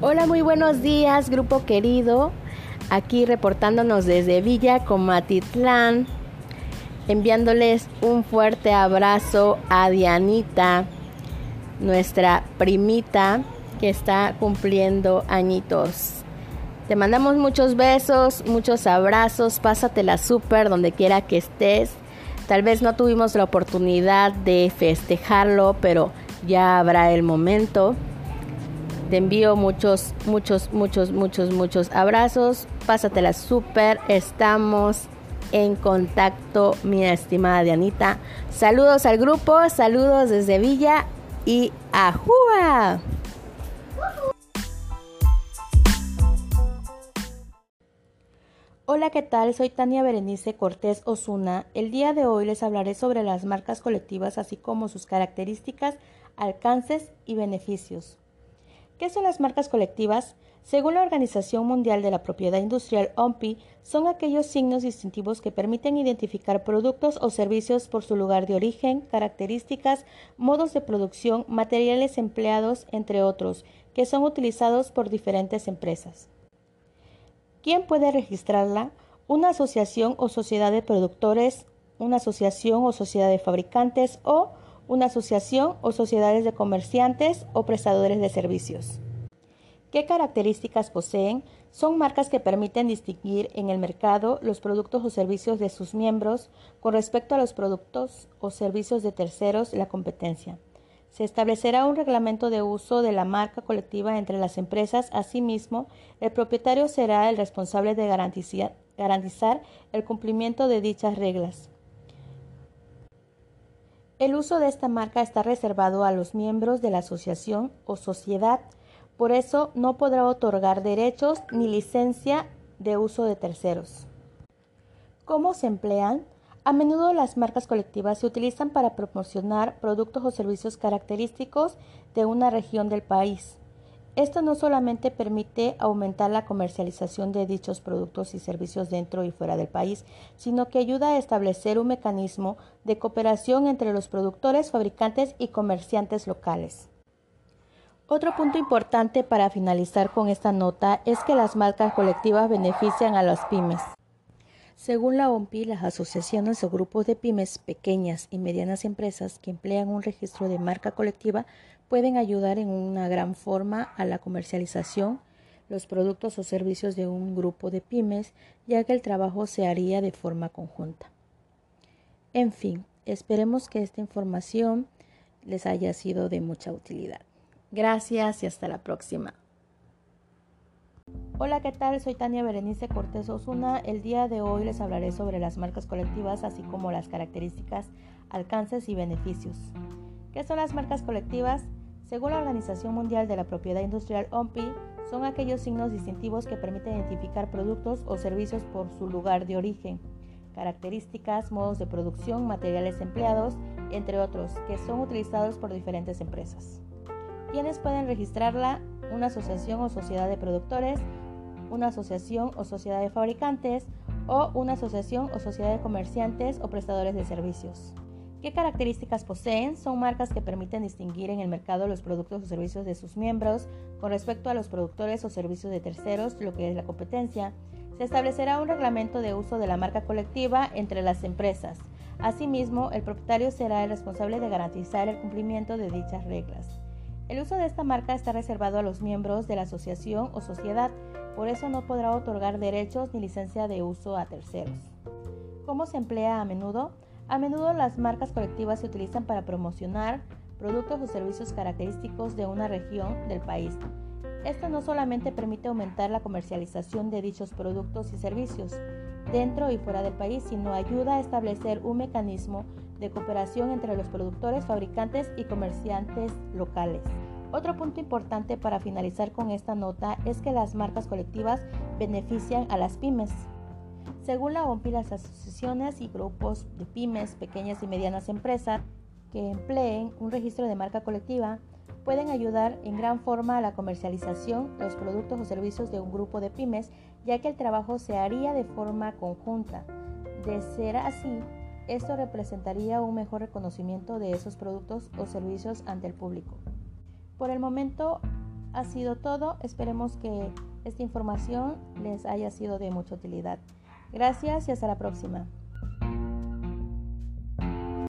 Hola, muy buenos días, grupo querido. Aquí reportándonos desde Villa Comatitlán, enviándoles un fuerte abrazo a Dianita, nuestra primita que está cumpliendo añitos. Te mandamos muchos besos, muchos abrazos, pásatela súper donde quiera que estés. Tal vez no tuvimos la oportunidad de festejarlo, pero ya habrá el momento. Te envío muchos, muchos, muchos, muchos, muchos abrazos. Pásatela súper. Estamos en contacto, mi estimada Dianita. Saludos al grupo, saludos desde Villa y Ajúa. Hola, ¿qué tal? Soy Tania Berenice Cortés Osuna. El día de hoy les hablaré sobre las marcas colectivas, así como sus características, alcances y beneficios. ¿Qué son las marcas colectivas? Según la Organización Mundial de la Propiedad Industrial OMPI, son aquellos signos distintivos que permiten identificar productos o servicios por su lugar de origen, características, modos de producción, materiales empleados, entre otros, que son utilizados por diferentes empresas. ¿Quién puede registrarla? Una asociación o sociedad de productores, una asociación o sociedad de fabricantes o una asociación o sociedades de comerciantes o prestadores de servicios. ¿Qué características poseen? Son marcas que permiten distinguir en el mercado los productos o servicios de sus miembros con respecto a los productos o servicios de terceros la competencia. Se establecerá un reglamento de uso de la marca colectiva entre las empresas. Asimismo, el propietario será el responsable de garantizar el cumplimiento de dichas reglas. El uso de esta marca está reservado a los miembros de la asociación o sociedad, por eso no podrá otorgar derechos ni licencia de uso de terceros. ¿Cómo se emplean? A menudo las marcas colectivas se utilizan para promocionar productos o servicios característicos de una región del país. Esto no solamente permite aumentar la comercialización de dichos productos y servicios dentro y fuera del país, sino que ayuda a establecer un mecanismo de cooperación entre los productores, fabricantes y comerciantes locales. Otro punto importante para finalizar con esta nota es que las marcas colectivas benefician a las pymes. Según la OMPI, las asociaciones o grupos de pymes, pequeñas y medianas empresas que emplean un registro de marca colectiva pueden ayudar en una gran forma a la comercialización los productos o servicios de un grupo de pymes, ya que el trabajo se haría de forma conjunta. En fin, esperemos que esta información les haya sido de mucha utilidad. Gracias y hasta la próxima. Hola, ¿qué tal? Soy Tania Berenice Cortés Osuna. El día de hoy les hablaré sobre las marcas colectivas, así como las características, alcances y beneficios. ¿Qué son las marcas colectivas? Según la Organización Mundial de la Propiedad Industrial OMPI, son aquellos signos distintivos que permiten identificar productos o servicios por su lugar de origen, características, modos de producción, materiales empleados, entre otros, que son utilizados por diferentes empresas. ¿Quiénes pueden registrarla? Una asociación o sociedad de productores, una asociación o sociedad de fabricantes o una asociación o sociedad de comerciantes o prestadores de servicios. ¿Qué características poseen? Son marcas que permiten distinguir en el mercado los productos o servicios de sus miembros con respecto a los productores o servicios de terceros, lo que es la competencia. Se establecerá un reglamento de uso de la marca colectiva entre las empresas. Asimismo, el propietario será el responsable de garantizar el cumplimiento de dichas reglas. El uso de esta marca está reservado a los miembros de la asociación o sociedad, por eso no podrá otorgar derechos ni licencia de uso a terceros. ¿Cómo se emplea a menudo? A menudo las marcas colectivas se utilizan para promocionar productos o servicios característicos de una región del país. Esto no solamente permite aumentar la comercialización de dichos productos y servicios dentro y fuera del país, sino ayuda a establecer un mecanismo de cooperación entre los productores, fabricantes y comerciantes locales. Otro punto importante para finalizar con esta nota es que las marcas colectivas benefician a las pymes. Según la OMPI, las asociaciones y grupos de pymes, pequeñas y medianas empresas que empleen un registro de marca colectiva pueden ayudar en gran forma a la comercialización de los productos o servicios de un grupo de pymes, ya que el trabajo se haría de forma conjunta. De ser así, esto representaría un mejor reconocimiento de esos productos o servicios ante el público. Por el momento ha sido todo. Esperemos que esta información les haya sido de mucha utilidad. Gracias y hasta la próxima.